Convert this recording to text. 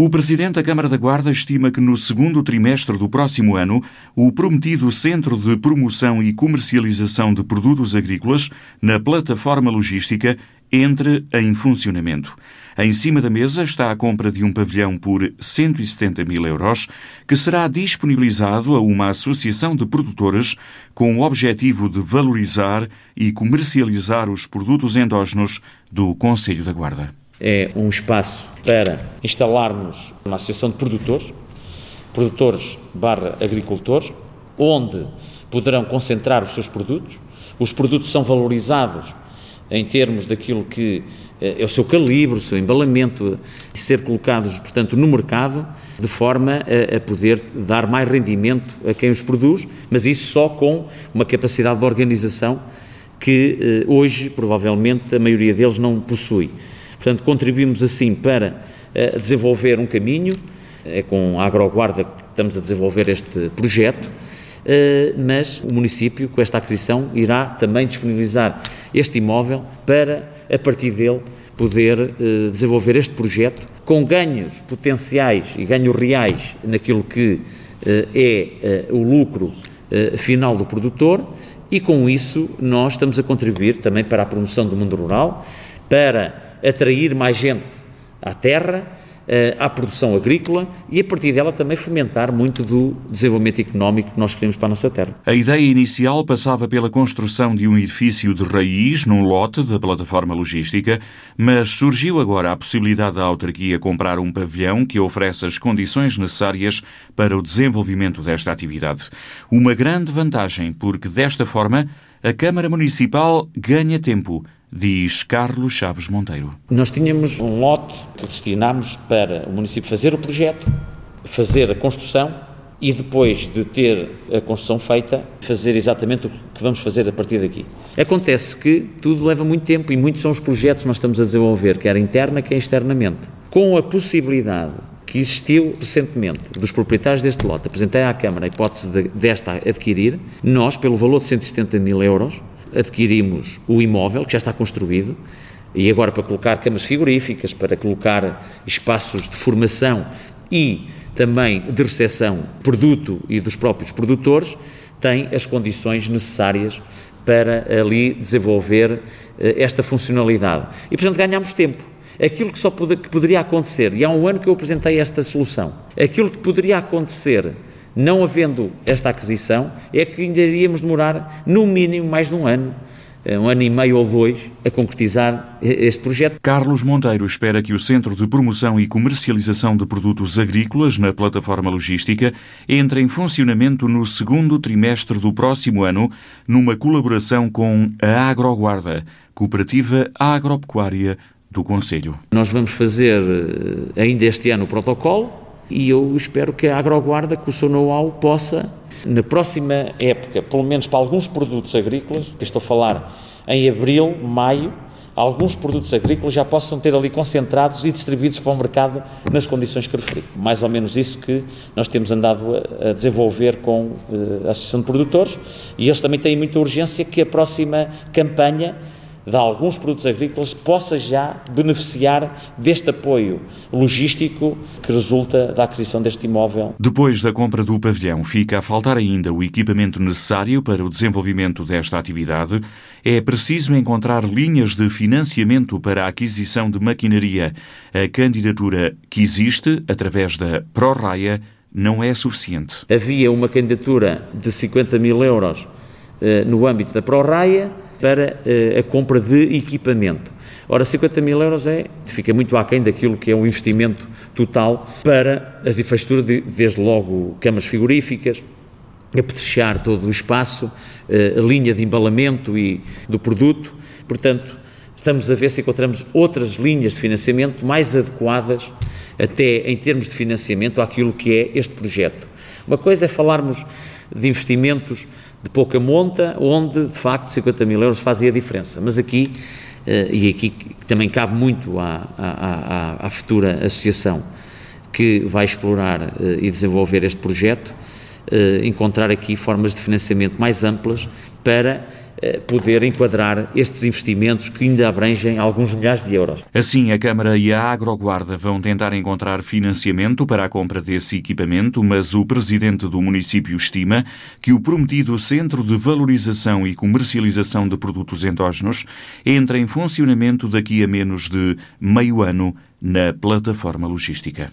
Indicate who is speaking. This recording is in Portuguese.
Speaker 1: O Presidente da Câmara da Guarda estima que no segundo trimestre do próximo ano, o prometido Centro de Promoção e Comercialização de Produtos Agrícolas, na plataforma logística, entre em funcionamento. Em cima da mesa está a compra de um pavilhão por 170 mil euros, que será disponibilizado a uma associação de produtores com o objetivo de valorizar e comercializar os produtos endógenos do Conselho da Guarda
Speaker 2: é um espaço para instalarmos uma associação de produtores, produtores barra agricultores, onde poderão concentrar os seus produtos. Os produtos são valorizados em termos daquilo que eh, é o seu calibre, o seu embalamento, ser colocados, portanto, no mercado, de forma a, a, poder dar mais rendimento a quem os produz, mas isso só com uma capacidade de organização que eh, hoje, provavelmente, a maioria deles não possui. Portanto, contribuímos assim para uh, desenvolver um caminho, é com a Agroguarda que estamos a desenvolver este projeto, uh, mas o município, com esta aquisição, irá também disponibilizar este imóvel para, a partir dele, poder uh, desenvolver este projeto com ganhos potenciais e ganhos reais naquilo que é o lucro final do produtor. E com isso nós estamos a contribuir também para a promoção do mundo rural, para atrair mais gente à terra, eh, à produção agrícola e a partir dela também fomentar muito do desenvolvimento económico que nós queremos para a nossa terra.
Speaker 1: A ideia inicial passava pela construção de um edifício de raiz num lote da plataforma logística, mas surgiu agora a possibilidade da autarquia comprar um pavilhão que oferece as condições necessárias para o desenvolvimento desta atividade. Uma grande vantagem, porque desta forma a Câmara Municipal ganha tempo diz Carlos Chaves Monteiro.
Speaker 2: Nós tínhamos um lote que destinámos para o município fazer o projeto, fazer a construção e depois de ter a construção feita, fazer exatamente o que vamos fazer a partir daqui. Acontece que tudo leva muito tempo e muitos são os projetos que nós estamos a desenvolver, quer interna, quer externamente. Com a possibilidade que existiu recentemente dos proprietários deste lote, apresentei à Câmara a hipótese de, desta adquirir, nós, pelo valor de 170 mil euros, adquirimos o imóvel, que já está construído, e agora para colocar camas frigoríficas, para colocar espaços de formação e também de recepção produto e dos próprios produtores, tem as condições necessárias para ali desenvolver eh, esta funcionalidade. E, portanto, ganhamos tempo. Aquilo que só que poderia acontecer, e há um ano que eu apresentei esta solução, aquilo que poderia acontecer não havendo esta aquisição, é que ainda iríamos demorar, no mínimo, mais de um ano, eh, um ano e meio ou dois, a concretizar este projeto.
Speaker 1: Carlos Monteiro espera que o Centro de Promoção e Comercialização de Produtos Agrícolas na plataforma logística entre em funcionamento no segundo trimestre do próximo ano, numa colaboração com a Agroguarda, Cooperativa Agropecuária do Conselho.
Speaker 2: Nós vamos fazer eh, ainda este ano o protocolo, e eu espero que a Agroguarda, com o seu know-how, possa, na próxima época, pelo menos para alguns produtos agrícolas, que estou a falar em abril, maio, alguns produtos agrícolas já possam ter ali concentrados e distribuídos para o mercado nas condições que referi. Mais ou menos isso que nós temos andado a, desenvolver com uh, a Associação de Produtores e eles também têm muita urgência que a próxima campanha de alguns produtos agrícolas possa já beneficiar deste apoio logístico que resulta da aquisição deste imóvel.
Speaker 1: Depois da compra do pavilhão, fica a faltar ainda o equipamento necessário para o desenvolvimento desta atividade. É preciso encontrar linhas de financiamento para a aquisição de maquinaria. A candidatura que existe, através da ProRaia, não é suficiente.
Speaker 2: Havia uma candidatura de 50 mil euros eh, no âmbito da ProRaia para uh, a compra de equipamento. Ora, 50 mil euros é, fica muito aquém daquilo que é o investimento total para as infraestruturas, de, desde logo camas frigoríficas, apetrechar todo o espaço, uh, a linha de embalamento e do produto. Portanto, estamos a ver se encontramos outras linhas de financiamento mais adequadas, até em termos de financiamento, àquilo que é este projeto. Uma coisa é falarmos de investimentos de pouca monta, onde de facto 50 mil euros fazia a diferença. Mas aqui, eh, e aqui também cabe muito à, à, à futura associação que vai explorar eh, e desenvolver este projeto, eh, encontrar aqui formas de financiamento mais amplas para poder enquadrar estes investimentos que ainda abrangem alguns milhares de euros.
Speaker 1: Assim, a Câmara e a Agroguarda vão tentar encontrar financiamento para a compra desse equipamento, mas o presidente do município estima que o prometido Centro de Valorização e Comercialização de Produtos Endógenos entra em funcionamento daqui a menos de meio ano na plataforma logística.